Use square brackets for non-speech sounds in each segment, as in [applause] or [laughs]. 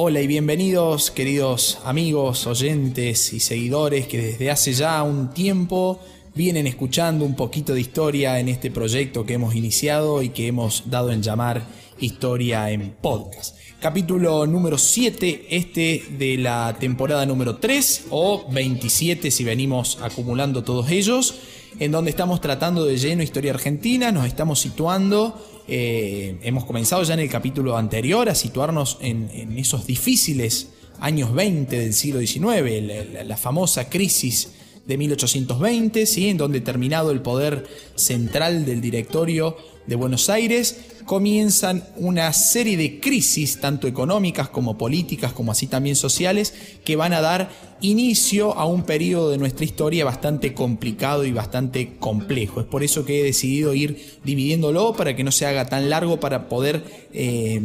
Hola y bienvenidos queridos amigos, oyentes y seguidores que desde hace ya un tiempo vienen escuchando un poquito de historia en este proyecto que hemos iniciado y que hemos dado en llamar Historia en Podcast. Capítulo número 7, este de la temporada número 3 o 27 si venimos acumulando todos ellos, en donde estamos tratando de lleno historia argentina, nos estamos situando eh, hemos comenzado ya en el capítulo anterior a situarnos en, esos difíciles años 20 del siglo XIX, la, famosa crisis de 1820, ¿sí? en donde terminado el poder central del directorio de Buenos Aires, comienzan una serie de crisis, tanto económicas como políticas, como así también sociales, que van a dar inicio a un periodo de nuestra historia bastante complicado y bastante complejo. Es por eso que he decidido ir dividiéndolo para que no se haga tan largo, para poder... Eh,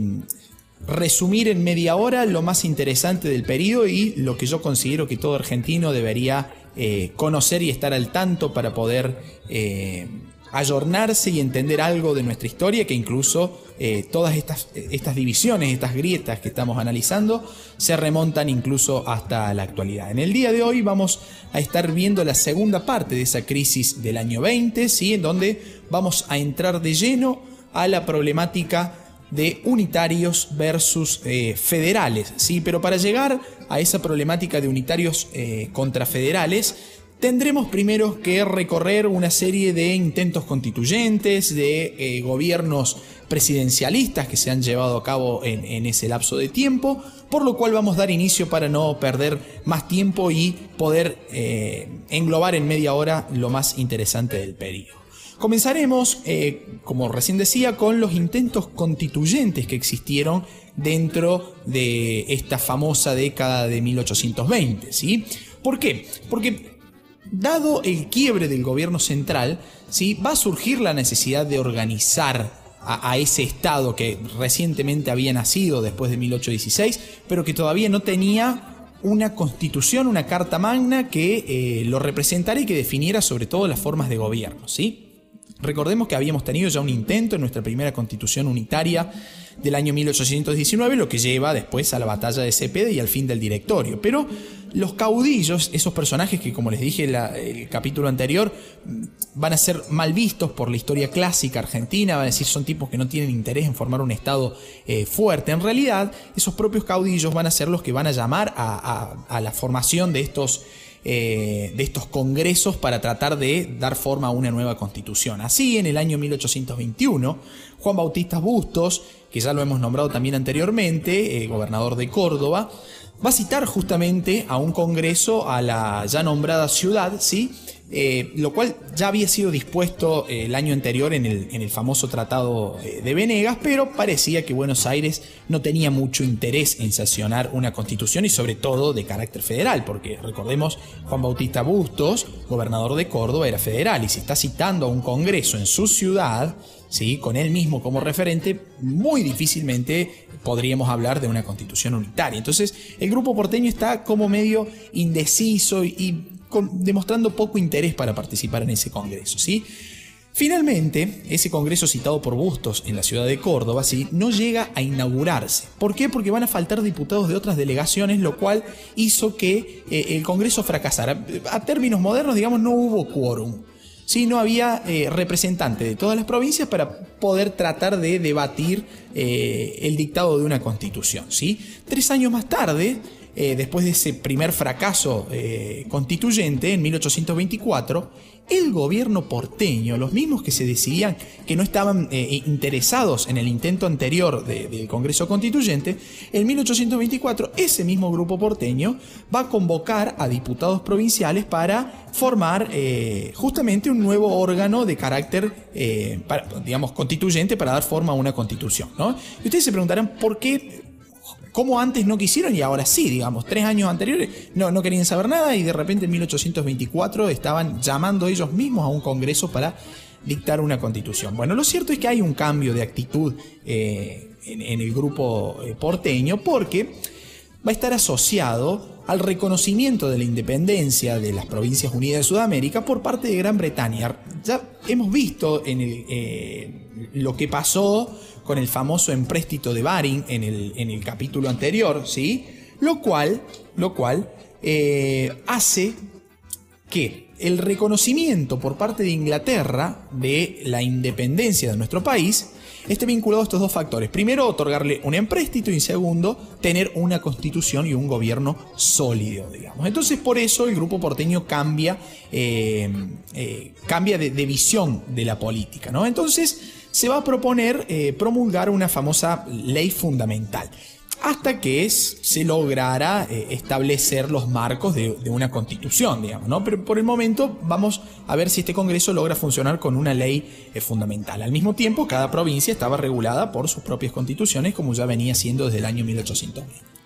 resumir en media hora lo más interesante del periodo y lo que yo considero que todo argentino debería eh, conocer y estar al tanto para poder eh, ayornarse y entender algo de nuestra historia, que incluso eh, todas estas, estas divisiones, estas grietas que estamos analizando, se remontan incluso hasta la actualidad. En el día de hoy vamos a estar viendo la segunda parte de esa crisis del año 20, ¿sí? en donde vamos a entrar de lleno a la problemática de unitarios versus eh, federales, ¿sí? Pero para llegar a esa problemática de unitarios eh, contra federales, tendremos primero que recorrer una serie de intentos constituyentes, de eh, gobiernos presidencialistas que se han llevado a cabo en, ese lapso de tiempo, por lo cual vamos a dar inicio para no perder más tiempo y poder englobar en media hora lo más interesante del periodo. Comenzaremos, eh, como recién decía, con los intentos constituyentes que existieron dentro de esta famosa década de 1820. ¿sí? ¿Por qué? Porque dado el quiebre del gobierno central, ¿sí? va a surgir la necesidad de organizar a, ese Estado que recientemente había nacido después de 1816, pero que todavía no tenía una constitución, una carta magna que eh, lo representara y que definiera sobre todo las formas de gobierno. ¿sí? Recordemos que habíamos tenido ya un intento en nuestra primera constitución unitaria del año 1819, lo que lleva después a la batalla de Cepeda y al fin del directorio. Pero los caudillos, esos personajes que como les dije en el capítulo anterior, van a ser mal vistos por la historia clásica argentina, van a decir son tipos que no tienen interés en formar un Estado eh, fuerte. En realidad, esos propios caudillos van a ser los que van a llamar a, la formación de estos... Eh, de estos congresos para tratar de dar forma a una nueva constitución. Así, en el año 1821, Juan Bautista Bustos, que ya lo hemos nombrado también anteriormente, eh, gobernador de Córdoba, va a citar justamente a un congreso a la ya nombrada ciudad, ¿sí? Eh, lo cual ya había sido dispuesto eh, el año anterior en el, en el famoso Tratado eh, de Venegas, pero parecía que Buenos Aires no tenía mucho interés en sancionar una constitución y sobre todo de carácter federal, porque recordemos, Juan Bautista Bustos, gobernador de Córdoba, era federal y si está citando a un congreso en su ciudad, ¿sí? con él mismo como referente, muy difícilmente podríamos hablar de una constitución unitaria. Entonces, el grupo porteño está como medio indeciso y demostrando poco interés para participar en ese congreso. ¿sí? Finalmente, ese congreso citado por Bustos en la ciudad de Córdoba ¿sí? no llega a inaugurarse. ¿Por qué? Porque van a faltar diputados de otras delegaciones, lo cual hizo que eh, el congreso fracasara. A términos modernos, digamos, no hubo quórum. ¿sí? No había eh, representante de todas las provincias para poder tratar de debatir eh, el dictado de una constitución. ¿sí? Tres años más tarde, eh, después de ese primer fracaso eh, constituyente en 1824, el gobierno porteño, los mismos que se decidían que no estaban eh, interesados en el intento anterior del Congreso Constituyente, en 1824 ese mismo grupo porteño va a convocar a diputados provinciales para formar justamente un nuevo órgano de carácter, digamos, constituyente para dar forma a una constitución. Y ustedes se preguntarán por qué como antes no quisieron y ahora sí, digamos, tres años anteriores no, no querían saber nada y de repente en 1824 estaban llamando ellos mismos a un congreso para dictar una constitución. Bueno, lo cierto es que hay un cambio de actitud eh, en, el grupo eh, porteño porque va a estar asociado al reconocimiento de la independencia de las Provincias Unidas de Sudamérica por parte de Gran Bretaña. Ya hemos visto en eh, lo que pasó con el famoso empréstito de Baring en el, en el capítulo anterior, ¿sí? Lo cual, lo cual eh, hace que el reconocimiento por parte de Inglaterra de la independencia de nuestro país esté vinculado a estos dos factores. Primero, otorgarle un empréstito y segundo, tener una constitución y un gobierno sólido, digamos. Entonces, por eso el grupo porteño cambia, eh, eh, cambia de, visión de la política, ¿no? Entonces, se va a proponer promulgar una famosa ley fundamental hasta que se lograra eh, establecer los marcos de, una constitución, digamos, ¿no? Pero por el momento vamos a ver si este Congreso logra funcionar con una ley eh, fundamental. Al mismo tiempo, cada provincia estaba regulada por sus propias constituciones, como ya venía siendo desde el año 1820.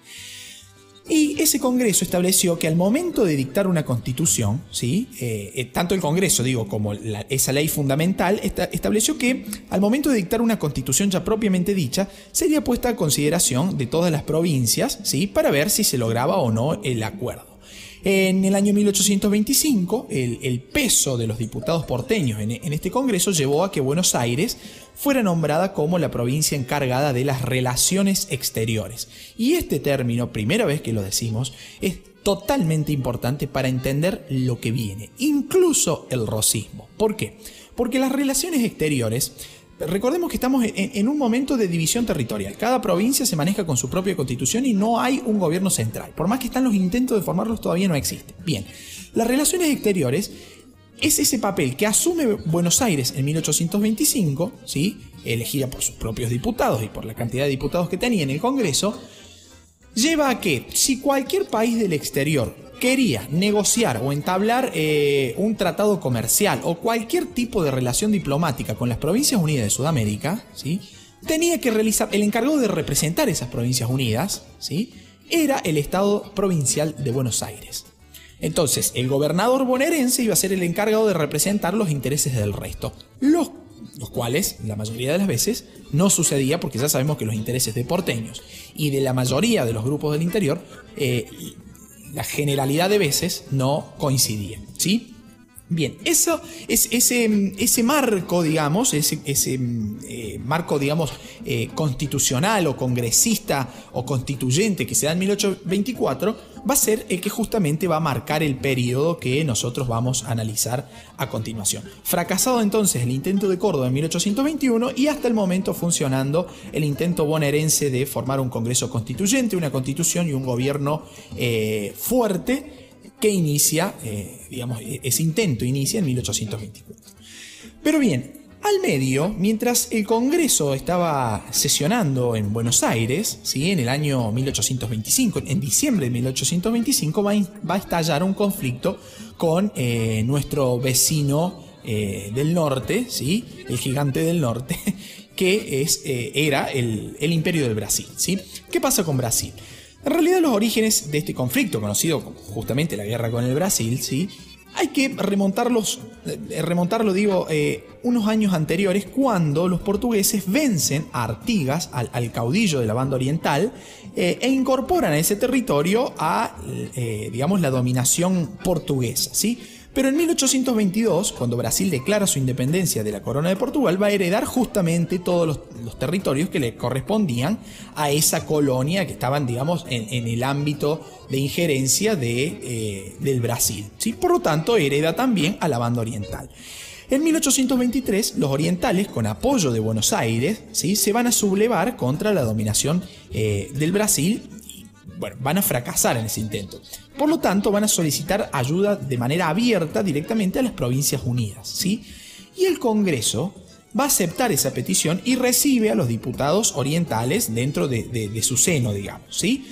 Y ese Congreso estableció que al momento de dictar una constitución, ¿sí? Eh, eh, tanto el Congreso, digo, como esa ley fundamental, estableció que al momento de dictar una constitución ya propiamente dicha, sería puesta a consideración de todas las provincias ¿sí? para ver si se lograba o no el acuerdo. En el año 1825, el, peso de los diputados porteños en, este Congreso llevó a que Buenos Aires fuera nombrada como la provincia encargada de las relaciones exteriores. Y este término, primera vez que lo decimos, es totalmente importante para entender lo que viene, incluso el rosismo. ¿Por qué? Porque las relaciones exteriores Recordemos que estamos en, un momento de división territorial. Cada provincia se maneja con su propia constitución y no hay un gobierno central. Por más que están los intentos de formarlos, todavía no existe. Bien, las relaciones exteriores es ese papel que asume Buenos Aires en 1825, ¿sí? elegida por sus propios diputados y por la cantidad de diputados que tenía en el Congreso, lleva a que si cualquier país del exterior quería negociar o entablar eh, un tratado comercial o cualquier tipo de relación diplomática con las Provincias Unidas de Sudamérica, ¿sí? tenía que realizar, el encargado de representar esas Provincias Unidas, ¿sí? era el Estado Provincial de Buenos Aires. Entonces, el gobernador bonaerense iba a ser el encargado de representar los intereses del resto, los, los cuales, la mayoría de las veces, no sucedía porque ya sabemos que los intereses de porteños y de la mayoría de los grupos del interior eh, la generalidad de veces no coincidían. ¿sí? Bien, eso es ese, ese marco, digamos, ese, ese eh, marco, digamos, eh, constitucional o congresista o constituyente que se da en 1824, va a ser el que justamente va a marcar el periodo que nosotros vamos a analizar a continuación. Fracasado entonces el intento de Córdoba en 1821 y hasta el momento funcionando el intento bonaerense de formar un Congreso constituyente, una constitución y un gobierno eh, fuerte que inicia, eh, digamos, e-, ese intento inicia en 1824. Pero bien, al medio, mientras el Congreso estaba sesionando en Buenos Aires, ¿sí? en el año 1825, en diciembre de 1825, va a, estallar un conflicto con eh, nuestro vecino eh, del norte, ¿sí? el gigante del norte, [laughs] que es, era el, el, imperio del Brasil. ¿sí? ¿Qué pasa con Brasil? En realidad los orígenes de este conflicto, conocido como justamente la guerra con el Brasil, ¿sí? hay que remontarlos, eh, remontarlo digo, eh, unos años anteriores cuando los portugueses vencen a Artigas, al, caudillo de la banda oriental, eh, e incorporan a ese territorio a, digamos, la dominación portuguesa, ¿sí? Pero en 1822, cuando Brasil declara su independencia de la corona de Portugal, va a heredar justamente todos los, territorios que le correspondían a esa colonia que estaban, digamos, en, el ámbito de injerencia de, eh, del Brasil. ¿sí? Por lo tanto, hereda también a la banda oriental. En 1823, los orientales, con apoyo de Buenos Aires, ¿sí? se van a sublevar contra la dominación eh, del Brasil bueno, van a fracasar en ese intento. Por lo tanto, van a solicitar ayuda de manera abierta directamente a las Provincias Unidas. ¿sí? Y el Congreso va a aceptar esa petición y recibe a los diputados orientales dentro de, su seno, digamos. ¿sí?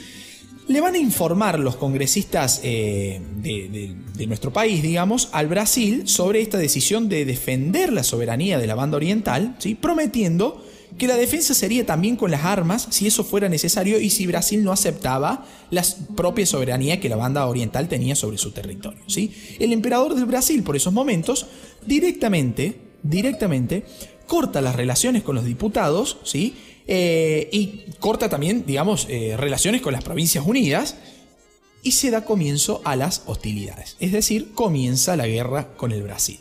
Le van a informar los congresistas eh, de, de, nuestro país, digamos, al Brasil sobre esta decisión de defender la soberanía de la banda oriental, ¿sí? prometiendo que la defensa sería también con las armas si eso fuera necesario y si Brasil no aceptaba la propia soberanía que la banda oriental tenía sobre su territorio. El emperador del Brasil por esos momentos directamente, directamente corta las relaciones con los diputados ¿sí? Eh, y corta también, digamos, eh, relaciones con las provincias unidas y se da comienzo a las hostilidades, es decir, comienza la guerra con el Brasil.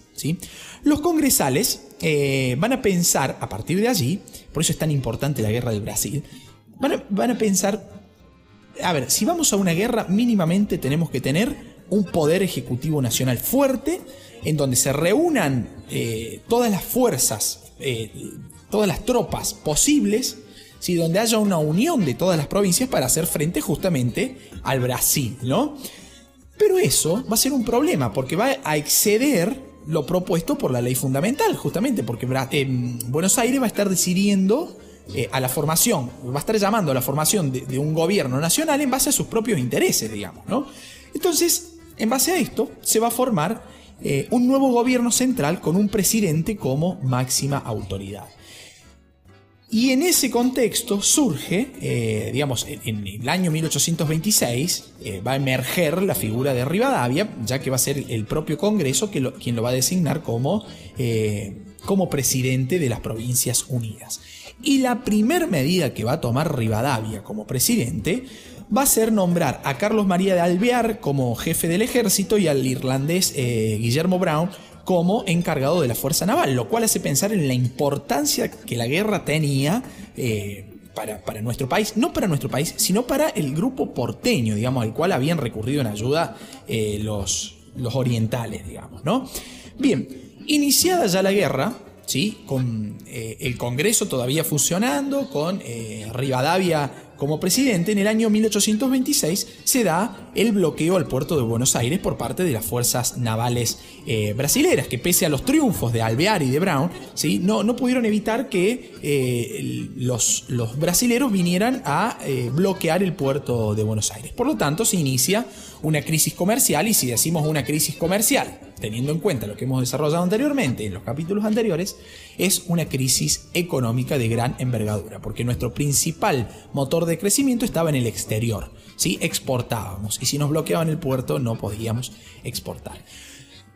Los congresales eh, van a pensar, a partir de allí, por eso es tan importante la guerra del Brasil, van a, pensar, a ver, si vamos a una guerra, mínimamente tenemos que tener un poder ejecutivo nacional fuerte, en donde se reúnan eh, todas las fuerzas, eh, todas las tropas posibles, ¿sí? donde haya una unión de todas las provincias para hacer frente justamente al Brasil, ¿no? Pero eso va a ser un problema, porque va a exceder lo propuesto por la ley fundamental, justamente, porque eh, Buenos Aires va a estar decidiendo eh, a la formación, va a estar llamando a la formación de, un gobierno nacional en base a sus propios intereses, digamos, ¿no? Entonces, en base a esto, se va a formar eh, un nuevo gobierno central con un presidente como máxima autoridad. Y en ese contexto surge, eh, digamos, en, el año 1826, va a emerger la figura de Rivadavia, ya que va a ser el propio Congreso quien lo va a designar como, como presidente de las Provincias Unidas. Y la primera medida que va a tomar Rivadavia como presidente va a ser nombrar a Carlos María de Alvear como jefe del ejército y al irlandés eh, Guillermo Brown como encargado de la fuerza naval, lo cual hace pensar en la importancia que la guerra tenía eh, para, nuestro país, no para nuestro país, sino para el grupo porteño, digamos, al cual habían recurrido en ayuda eh, los, orientales, digamos, ¿no? Bien, iniciada ya la guerra, ¿sí? con eh, el Congreso todavía funcionando, con Rivadavia como presidente, en el año 1826 se da el bloqueo al puerto de Buenos Aires por parte de las fuerzas navales eh, brasileras, que pese a los triunfos de Alvear y de Brown, ¿sí? no, no pudieron evitar que los, los, brasileros vinieran a bloquear el puerto de Buenos Aires. Por lo tanto, se inicia una crisis comercial y si decimos una crisis comercial teniendo en cuenta lo que hemos desarrollado anteriormente en los capítulos anteriores, es una crisis económica de gran envergadura, porque nuestro principal motor de crecimiento estaba en el exterior, ¿sí? exportábamos, y si nos bloqueaban el puerto no podíamos exportar.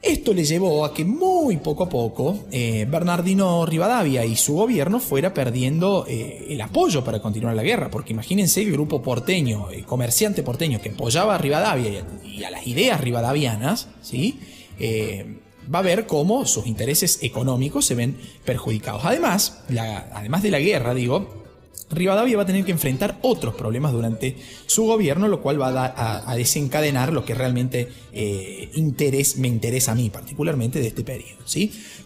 Esto le llevó a que muy poco a poco eh, Bernardino Rivadavia y su gobierno fuera perdiendo eh, el apoyo para continuar la guerra, porque imagínense el grupo porteño, el comerciante porteño que apoyaba a Rivadavia y a, las ideas rivadavianas, ¿sí? Eh, va a ver cómo sus intereses económicos se ven perjudicados. Además, además de la guerra, digo, Rivadavia va a tener que enfrentar otros problemas durante su gobierno, lo cual va a, desencadenar lo que realmente eh, me interesa a mí particularmente de este periodo.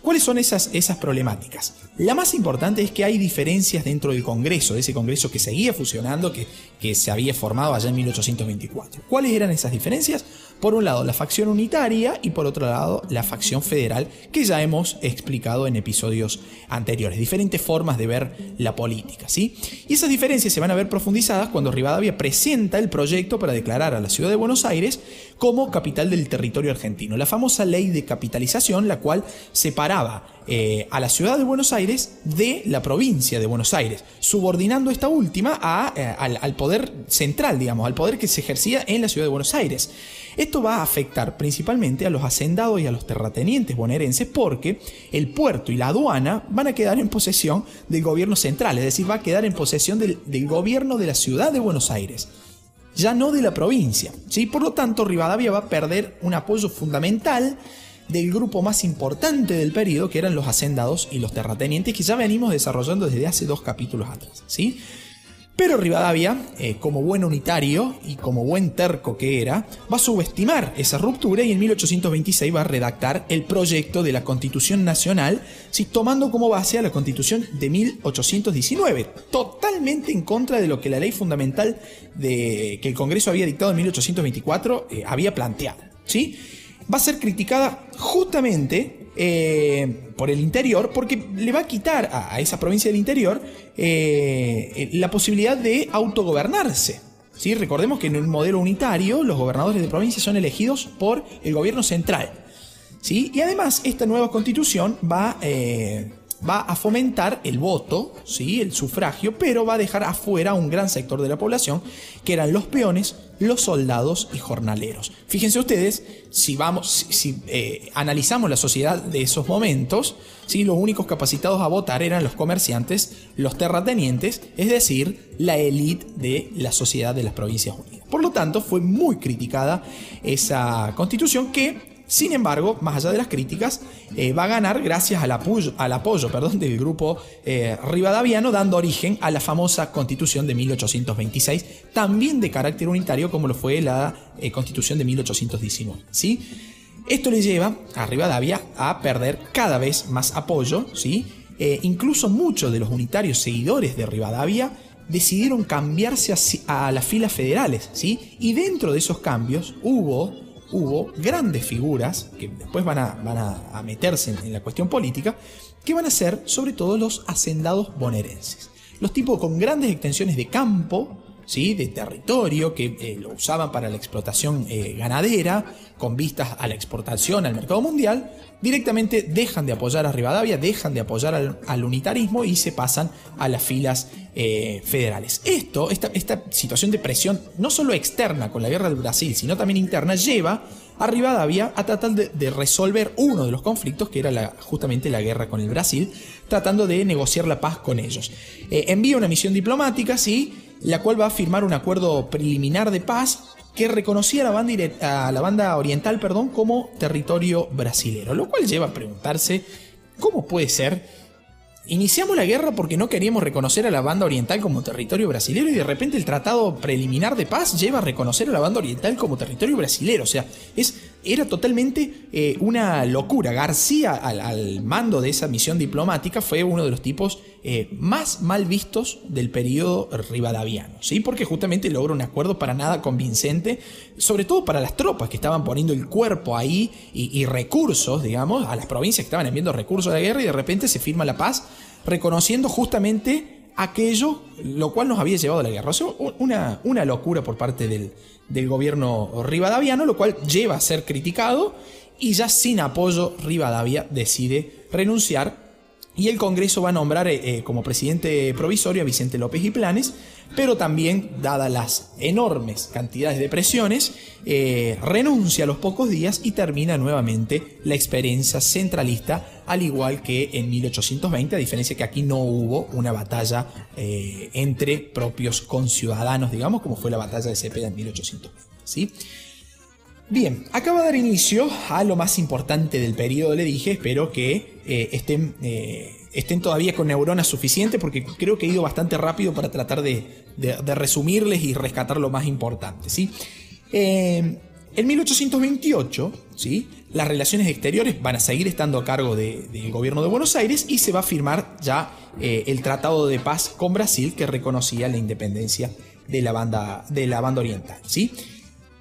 ¿Cuáles son esas, esas problemáticas? La más importante es que hay diferencias dentro del Congreso, de ese Congreso que seguía fusionando, que, que se había formado allá en 1824. ¿Cuáles eran esas diferencias? Por un lado, la facción unitaria y por otro lado, la facción federal, que ya hemos explicado en episodios anteriores. Diferentes formas de ver la política, ¿sí? Y esas diferencias se van a ver profundizadas cuando Rivadavia presenta el proyecto para declarar a la ciudad de Buenos Aires como capital del territorio argentino. La famosa ley de capitalización, la cual separaba eh, a la ciudad de Buenos Aires de la provincia de Buenos Aires, subordinando esta última eh, al, poder central, digamos, al poder que se ejercía en la ciudad de Buenos Aires. Esto va a afectar principalmente a los hacendados y a los terratenientes bonaerenses porque el puerto y la aduana van a quedar en posesión del gobierno central, es decir, va a quedar en posesión del, gobierno de la ciudad de Buenos Aires ya no de la provincia. ¿sí? Por lo tanto, Rivadavia va a perder un apoyo fundamental del grupo más importante del periodo, que eran los hacendados y los terratenientes, que ya venimos desarrollando desde hace dos capítulos atrás. ¿sí? Pero Rivadavia, eh, como buen unitario y como buen terco que era, va a subestimar esa ruptura y en 1826 va a redactar el proyecto de la Constitución Nacional, tomando como base a la Constitución de 1819, totalmente en contra de lo que la ley fundamental de, que el Congreso había dictado en 1824 eh, había planteado. ¿sí? Va a ser criticada justamente eh, por el interior, porque le va a quitar a, esa provincia del interior eh, la posibilidad de autogobernarse. ¿sí? Recordemos que en el modelo unitario los gobernadores de provincia son elegidos por el gobierno central. ¿sí? Y además esta nueva constitución va eh, va a fomentar el voto, ¿sí? el sufragio, pero va a dejar afuera un gran sector de la población, que eran los peones, los soldados y jornaleros. Fíjense ustedes, si, vamos, si, eh, analizamos la sociedad de esos momentos, ¿sí? los únicos capacitados a votar eran los comerciantes, los terratenientes, es decir, la élite de la sociedad de las Provincias Unidas. Por lo tanto, fue muy criticada esa constitución que sin embargo, más allá de las críticas, eh, va a ganar gracias al apoyo, perdón, del grupo eh, rivadaviano, dando origen a la famosa constitución de 1826, también de carácter unitario como lo fue la eh, constitución de 1819. ¿sí? Esto le lleva a Rivadavia a perder cada vez más apoyo, ¿sí? incluso muchos de los unitarios seguidores de Rivadavia decidieron cambiarse a, a las filas federales, ¿sí? Y dentro de esos cambios hubo hubo grandes figuras, que después van a, van a, meterse en, la cuestión política, que van a ser sobre todo los hacendados bonaerenses. Los tipos con grandes extensiones de campo, de territorio, que eh, lo usaban para la explotación eh, ganadera, con vistas a la exportación al mercado mundial, directamente dejan de apoyar a Rivadavia, dejan de apoyar al, unitarismo y se pasan a las filas eh, federales. Esto, esta, esta situación de presión, no solo externa con la guerra del Brasil, sino también interna, lleva a Rivadavia a tratar de, resolver uno de los conflictos, que era justamente la guerra con el Brasil, tratando de negociar la paz con ellos. Envía una misión diplomática, sí, la cual va a firmar un acuerdo preliminar de paz que reconocía a la banda, oriental perdón, como territorio brasilero, lo cual lleva a preguntarse cómo puede ser. Iniciamos la guerra porque no queríamos reconocer a la banda oriental como territorio brasilero y de repente el tratado preliminar de paz lleva a reconocer a la banda oriental como territorio brasilero. O sea, es era totalmente eh, una locura. García, al, mando de esa misión diplomática, fue uno de los tipos eh, más mal vistos del periodo rivadaviano, ¿sí? porque justamente logra un acuerdo para nada convincente, sobre todo para las tropas que estaban poniendo el cuerpo ahí y, recursos, digamos, a las provincias que estaban enviando recursos a la guerra y de repente se firma la paz reconociendo justamente aquello lo cual nos había llevado a la guerra. O sea, una, una locura por parte del, del gobierno rivadaviano, lo cual lleva a ser criticado y ya sin apoyo Rivadavia decide renunciar y el Congreso va a nombrar eh, eh, como presidente provisorio a Vicente López y Planes, pero también, dadas las enormes cantidades de presiones, eh, renuncia a los pocos días y termina nuevamente la experiencia centralista, al igual que en 1820, a diferencia que aquí no hubo una batalla entre propios conciudadanos, digamos, como fue la batalla de Cepeda en 1820. ¿sí? Bien, acaba de dar inicio a lo más importante del periodo, le dije, espero que eh, estén, eh, estén, todavía con neuronas suficientes porque creo que he ido bastante rápido para tratar de, resumirles y rescatar lo más importante. ¿sí? Eh, en 1828, ¿sí? las relaciones exteriores van a seguir estando a cargo del gobierno de Buenos Aires y se va a firmar ya el Tratado de Paz con Brasil que reconocía la independencia de la banda, de la banda oriental. ¿sí?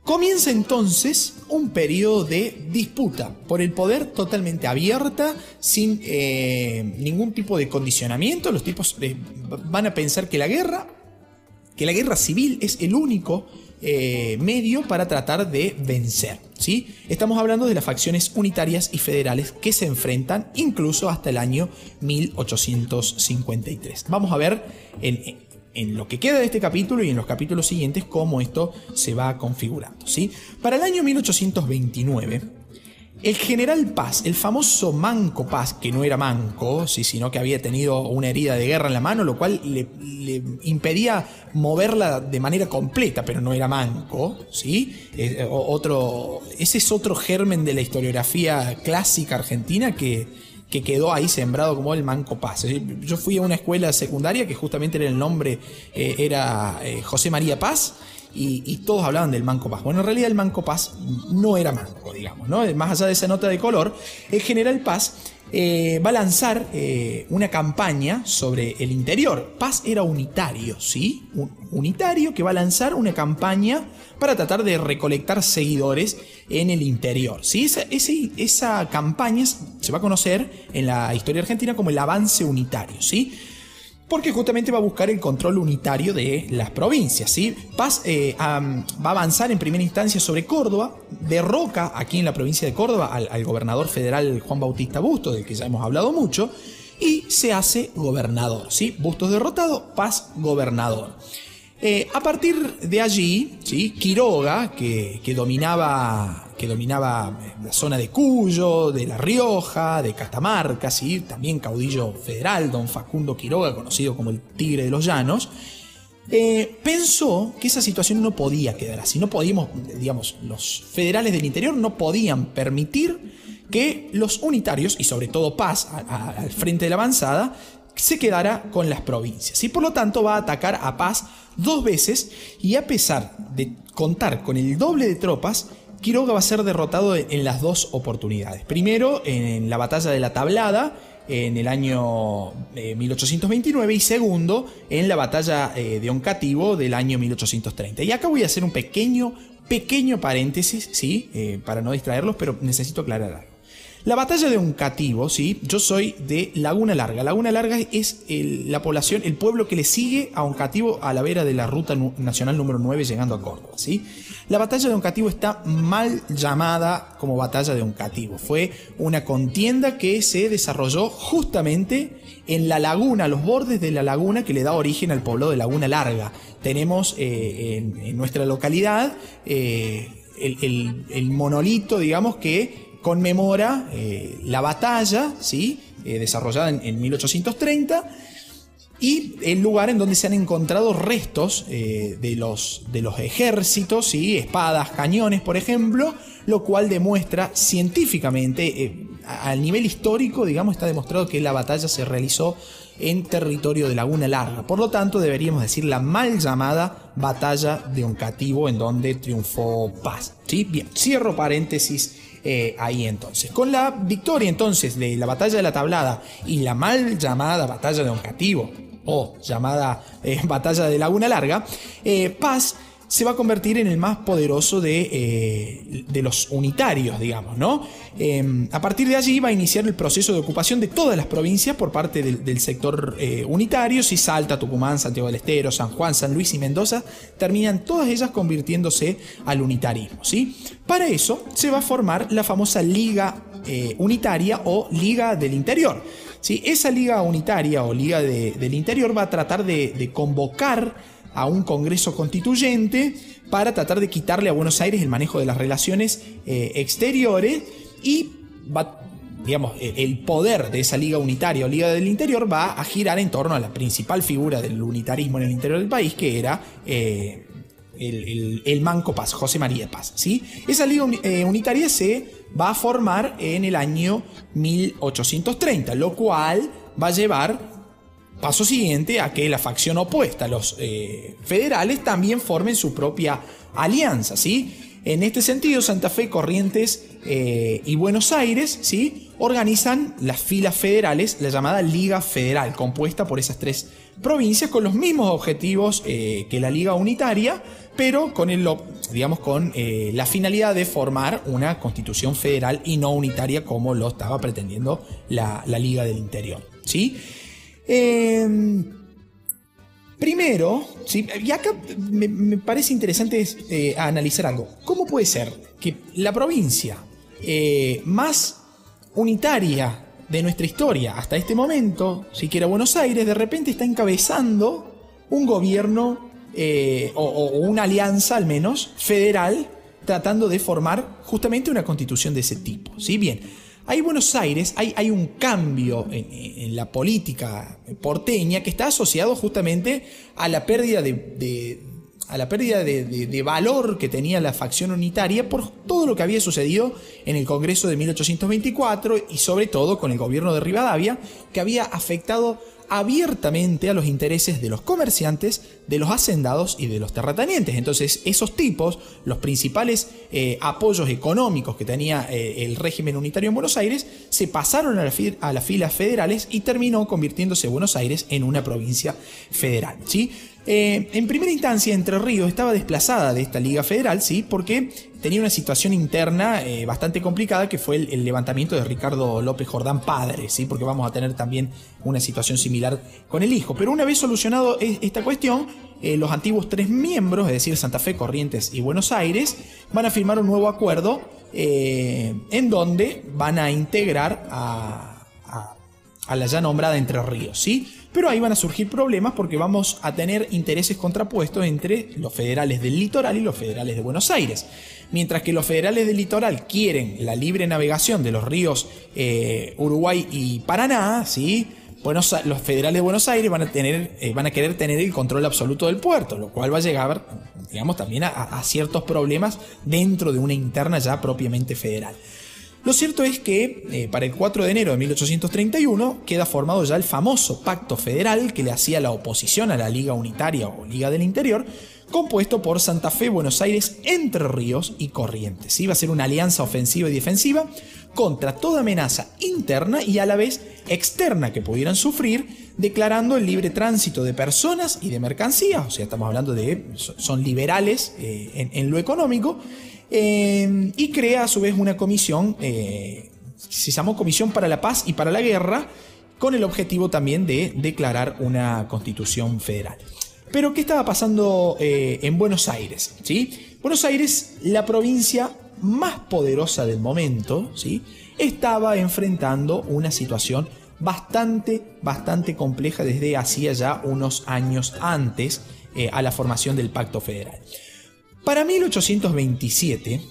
Comienza entonces un periodo de disputa por el poder totalmente abierta, sin eh, ningún tipo de condicionamiento. Los tipos eh, van a pensar que la guerra, que la guerra civil es el único eh, medio para tratar de vencer. ¿sí? Estamos hablando de las facciones unitarias y federales que se enfrentan incluso hasta el año 1853. Vamos a ver en, en lo que queda de este capítulo y en los capítulos siguientes cómo esto se va configurando. ¿sí? Para el año 1829, el general Paz, el famoso Manco Paz, que no era manco, ¿sí? sino que había tenido una herida de guerra en la mano, lo cual le, impedía moverla de manera completa, pero no era manco, ¿sí? Eh, otro, ese es otro germen de la historiografía clásica argentina que, que quedó ahí sembrado como el Manco Paz. Yo fui a una escuela secundaria que justamente era el nombre, eh, era eh, José María Paz, y, todos hablaban del Manco Paz. Bueno, en realidad el Manco Paz no era manco, digamos, ¿no? Más allá de esa nota de color, el general Paz eh, va a lanzar una campaña sobre el interior. Paz era unitario, ¿sí? unitario que va a lanzar una campaña para tratar de recolectar seguidores en el interior. ¿sí? Esa, esa campaña se va a conocer en la historia argentina como el avance unitario. ¿sí? Porque justamente va a buscar el control unitario de las provincias. ¿sí? Paz eh, va a avanzar en primera instancia sobre Córdoba, derroca aquí en la provincia de Córdoba al, gobernador federal Juan Bautista Bustos, del que ya hemos hablado mucho, y se hace gobernador. ¿sí? Bustos derrotado, Paz gobernador. Eh, a partir de allí, ¿sí? Quiroga, que, dominaba, que dominaba la zona de Cuyo, de La Rioja, de Catamarca, ¿sí? también caudillo federal, don Facundo Quiroga, conocido como el Tigre de los Llanos, eh, pensó que esa situación no podía quedar así. No podíamos, digamos, los federales del interior no podían permitir que los unitarios, y sobre todo Paz, al frente de la avanzada, se quedara con las provincias. Y por lo tanto va a atacar a Paz dos veces y a pesar de contar con el doble de tropas, Quiroga va a ser derrotado en las dos oportunidades. Primero en la batalla de la Tablada en el año 1829 eh, y segundo en la batalla eh, de Oncativo del año 1830. Y acá voy a hacer un pequeño, pequeño paréntesis, ¿sí? Eh, para no distraerlos, pero necesito aclarar algo. La batalla de Oncativo, ¿sí? Yo soy de Laguna Larga. Laguna Larga es la población, el pueblo que le sigue a Oncativo a la vera de la ruta nacional número 9 llegando a Córdoba, ¿sí? La batalla de Oncativo está mal llamada como batalla de Oncativo. Fue una contienda que se desarrolló justamente en la laguna, los bordes de la laguna que le da origen al pueblo de Laguna Larga. Tenemos eh, en, nuestra localidad eh, el monolito, digamos, que conmemora eh, la batalla, ¿sí? Desarrollada en, 1830, y el lugar en donde se han encontrado restos eh, de, los, de, los, ejércitos, ¿sí? espadas, cañones, por ejemplo, lo cual demuestra científicamente, al nivel histórico, digamos, está demostrado que la batalla se realizó en territorio de Laguna Larga. Por lo tanto, deberíamos decir la mal llamada batalla de Oncativo, en donde triunfó Paz. ¿sí? Bien, cierro paréntesis eh, ahí entonces. Con la victoria entonces de la batalla de la tablada y la mal llamada batalla de Oncativo o llamada eh, [laughs] batalla de Laguna Larga, eh, Paz se va a convertir en el más poderoso de, eh, de los unitarios, digamos, ¿no? A partir de allí va a iniciar el proceso de ocupación de todas las provincias por parte del, sector unitario, si Salta, Tucumán, Santiago del Estero, San Juan, San Luis y Mendoza, terminan todas ellas convirtiéndose al unitarismo, ¿sí? Para eso se va a formar la famosa Liga Unitaria o Liga del Interior. ¿Sí? Esa Liga Unitaria o Liga del Interior va a tratar de, convocar a un Congreso Constituyente para tratar de quitarle a Buenos Aires el manejo de las relaciones eh, exteriores y digamos, e, el poder de esa liga unitaria o liga del interior va a girar en torno a la principal figura del unitarismo en el interior del país, que era eh, el, Manco Paz, José María Paz. ¿sí? Esa liga eh, unitaria se va a formar en el año 1830, lo cual va a llevar Paso siguiente a que la facción opuesta, los eh, federales, también formen su propia alianza, ¿sí? En este sentido, Santa Fe, Corrientes eh, y Buenos Aires, ¿sí? Organizan las filas federales, la llamada Liga Federal, compuesta por esas tres provincias con los mismos objetivos que la Liga Unitaria, pero con, el, digamos, con la finalidad de formar una constitución federal y no unitaria como lo estaba pretendiendo la, la Liga del Interior, ¿sí? Em, primero, y acá me, parece interesante eh, analizar algo. ¿Cómo puede ser que la provincia eh, más unitaria de nuestra historia hasta este momento, siquiera Buenos Aires, de repente está encabezando un gobierno eh, o, una alianza al menos federal tratando de formar justamente una constitución de ese tipo. ¿sí? Bien, Ahí Buenos Aires hay, hay un cambio en, la política porteña que está asociado justamente a la pérdida de, a la pérdida de, valor que tenía la facción unitaria por todo lo que había sucedido en el Congreso de 1824 y sobre todo con el gobierno de Rivadavia, que había afectado abiertamente a los intereses de los comerciantes, de los hacendados y de los terratenientes. Entonces esos tipos, los principales eh, apoyos económicos que tenía eh, el régimen unitario en Buenos Aires, se pasaron a, las filas federales y terminó convirtiéndose Buenos Aires en una provincia federal. ¿sí? Eh, en primera instancia, Entre Ríos estaba desplazada de esta Liga Federal, ¿sí? Porque tenía una situación interna eh, bastante complicada que fue el, levantamiento de Ricardo López Jordán padre, ¿sí? Porque vamos a tener también una situación similar con el hijo. Pero una vez solucionado esta cuestión, eh, los antiguos tres miembros, es decir, Santa Fe, Corrientes y Buenos Aires, van a firmar un nuevo acuerdo en donde van a integrar a, a la ya nombrada Entre Ríos, ¿sí? Pero ahí van a surgir problemas porque vamos a tener intereses contrapuestos entre los federales del litoral y los federales de Buenos Aires. Mientras que los federales del litoral quieren la libre navegación de los ríos eh, Uruguay y Paraná, ¿sí? los federales de Buenos Aires van a, tener, eh, van a querer tener el control absoluto del puerto, lo cual va a llegar, digamos, también a, ciertos problemas dentro de una interna ya propiamente federal. Lo cierto es que eh, para el 4 de enero de 1831 queda formado ya el famoso pacto federal que le hacía la oposición a la Liga Unitaria o Liga del Interior, compuesto por Santa Fe, Buenos Aires, Entre Ríos y Corrientes. Iba a ser una alianza ofensiva y defensiva contra toda amenaza interna y a la vez externa que pudieran sufrir, declarando el libre tránsito de personas y de mercancías, o sea, estamos hablando de, son liberales eh, en, lo económico, eh, y crea a su vez una comisión, eh, se llamó Comisión para la Paz y para la Guerra, con el objetivo también de declarar una constitución federal. Pero, ¿qué estaba pasando en Buenos Aires? ¿sí? Buenos Aires, la provincia más poderosa del momento, ¿sí? estaba enfrentando una situación bastante, bastante compleja desde hacía ya unos años antes eh, a la formación del Pacto Federal. Para 1827,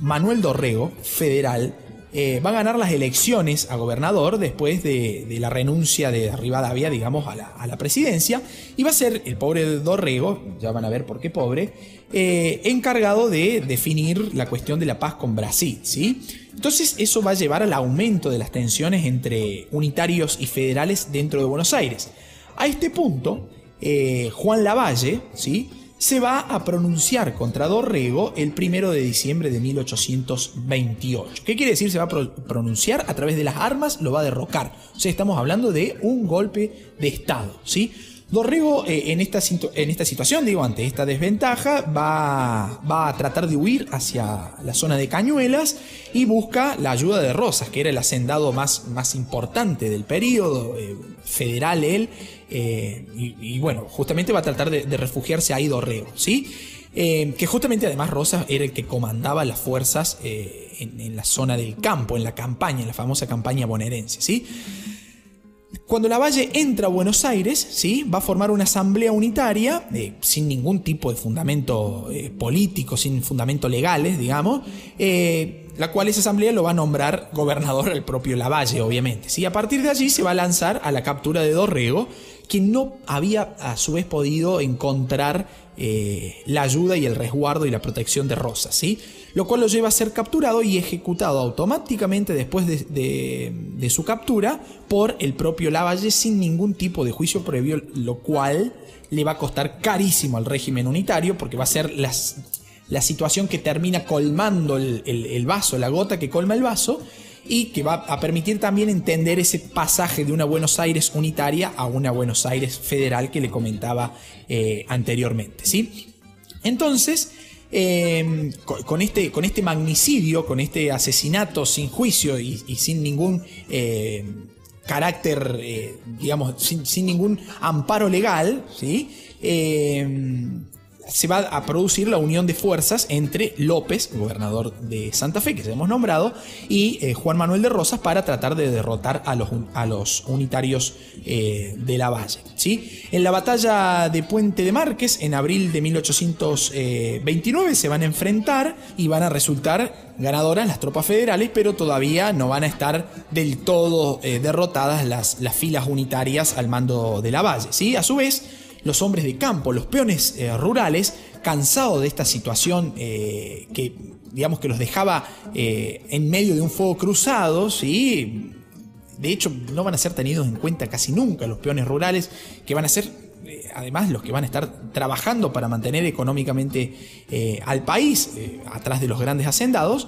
Manuel Dorrego, federal, eh, va a ganar las elecciones a gobernador después de, la renuncia de Rivadavia, digamos, a la, presidencia, y va a ser el pobre Dorrego, ya van a ver por qué pobre, eh, encargado de definir la cuestión de la paz con Brasil, ¿sí? Entonces eso va a llevar al aumento de las tensiones entre unitarios y federales dentro de Buenos Aires. A este punto, eh, Juan Lavalle, ¿sí? Se va a pronunciar contra Dorrego el primero de diciembre de 1828. ¿Qué quiere decir? Se va a pronunciar a través de las armas, lo va a derrocar. O sea, estamos hablando de un golpe de Estado, ¿sí? Dorrego eh, en, esta, situación, digo, ante esta desventaja, va, a tratar de huir hacia la zona de Cañuelas y busca la ayuda de Rosas, que era el hacendado más, importante del periodo, eh, federal él, eh, y, bueno, justamente va a tratar de, refugiarse ahí Dorrego, ¿sí? que justamente además Rosas era el que comandaba las fuerzas en, en, la zona del campo, en la campaña, en la famosa campaña bonaerense, ¿sí? Cuando Lavalle entra a Buenos Aires, ¿sí? va a formar una asamblea unitaria, eh, sin ningún tipo de fundamento eh, político, sin fundamento legales, digamos, eh, la cual esa asamblea lo va a nombrar gobernador el propio Lavalle, obviamente. ¿sí? A partir de allí se va a lanzar a la captura de Dorrego, quien no había a su vez podido encontrar la ayuda y el resguardo y la protección de Rosas. ¿sí? lo cual lo lleva a ser capturado y ejecutado automáticamente después de, su captura por el propio Lavalle sin ningún tipo de juicio previo, lo cual le va a costar carísimo al régimen unitario porque va a ser la situación que termina colmando el, vaso, la gota que colma el vaso y que va a permitir también entender ese pasaje de una Buenos Aires unitaria a una Buenos Aires federal que le comentaba eh, anteriormente. ¿sí? Entonces, Em, con, este, con este magnicidio, con este asesinato sin juicio y, sin ningún em, carácter, eh, digamos, sin, ningún amparo legal, ¿sí? Se va a producir la unión de fuerzas entre López, gobernador de Santa Fe, que ya hemos nombrado, y eh, Juan Manuel de Rosas para tratar de derrotar a los, a los unitarios eh, de la Valle. ¿sí? En la batalla de Puente de Márquez, en abril de 1829, se van a enfrentar y van a resultar ganadoras las tropas federales, pero todavía no van a estar del todo eh, derrotadas las, las filas unitarias al mando de la Valle. ¿sí? A su vez, los hombres de campo, los peones eh, rurales, cansados de esta situación eh, que digamos que los dejaba eh, en medio de un fuego cruzado, ¿sí? de hecho no van a ser tenidos en cuenta casi nunca los peones rurales, que van a ser además los que van a estar trabajando para mantener económicamente al país atrás de los grandes hacendados,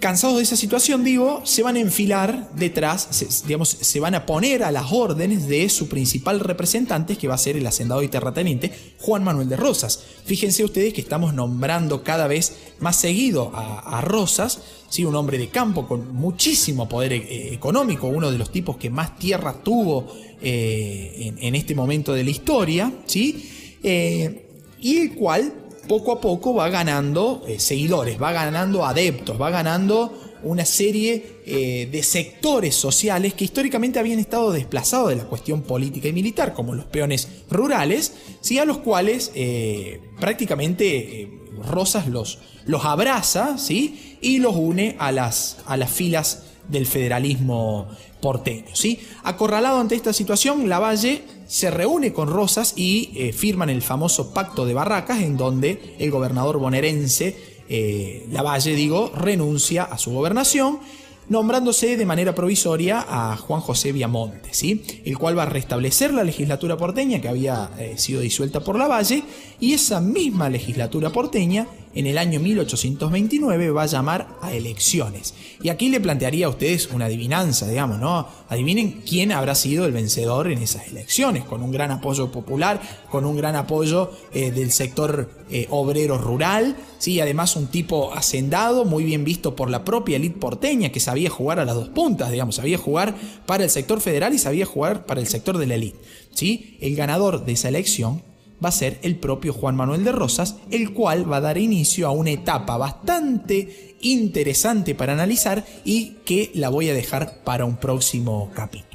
cansados de esa situación, digo, se van a enfilar detrás, se, digamos, se van a poner a las órdenes de su principal representante, que va a ser el hacendado y terrateniente Juan Manuel de Rosas. Fíjense ustedes que estamos nombrando cada vez más seguido a, Rosas, ¿sí? un hombre de campo con muchísimo poder eh, económico, uno de los tipos que más tierra tuvo eh, en, este momento de la historia, ¿sí? Eh, y el cual poco a poco va ganando eh, seguidores, va ganando adeptos, va ganando una serie eh, de sectores sociales que históricamente habían estado desplazados de la cuestión política y militar, como los peones rurales, ¿sí? a los cuales eh, prácticamente Rosas los, los abraza ¿sí? y los une a las, a las filas del federalismo porteño. ¿sí? Acorralado ante esta situación, Lavalle se reúne con Rosas y eh, firman el famoso Pacto de Barracas, en donde el gobernador bonaerense, eh, Lavalle, digo, renuncia a su gobernación nombrándose de manera provisoria a Juan José Viamonte, ¿sí? el cual va a restablecer la legislatura porteña que había eh, sido disuelta por Lavalle y esa misma legislatura porteña en el año 1829 va a llamar a elecciones. Y aquí le plantearía a ustedes una adivinanza, digamos, ¿no? Adivinen quién habrá sido el vencedor en esas elecciones, con un gran apoyo popular, con un gran apoyo eh, del sector eh, obrero rural, ¿sí? además un tipo hacendado, muy bien visto por la propia elite porteña, que sabía jugar a las dos puntas, digamos, sabía jugar para el sector federal y sabía jugar para el sector de la elite. ¿sí? El ganador de esa elección va a ser el propio Juan Manuel de Rosas, el cual va a dar inicio a una etapa bastante interesante para analizar y que la voy a dejar para un próximo capítulo.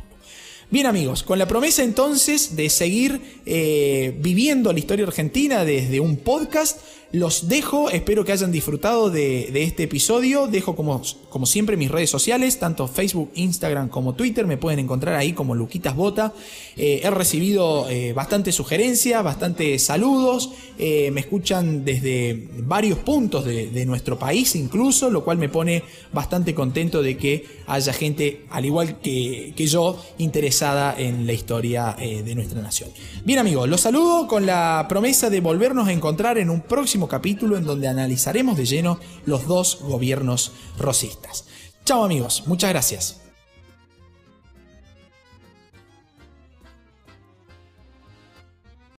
Bien amigos, con la promesa entonces de seguir eh, viviendo la historia argentina desde un podcast, los dejo, espero que hayan disfrutado de, este episodio. Dejo como, como, siempre mis redes sociales, tanto Facebook, Instagram como Twitter. Me pueden encontrar ahí como Luquitas Bota. Eh, he recibido eh, bastantes sugerencias, bastantes saludos. Eh, me escuchan desde varios puntos de, nuestro país incluso, lo cual me pone bastante contento de que haya gente, al igual que, que yo, interesada en la historia de nuestra nación. Bien amigos, los saludo con la promesa de volvernos a encontrar en un capítulo en donde analizaremos de lleno los dos gobiernos rosistas. Chao amigos, muchas gracias.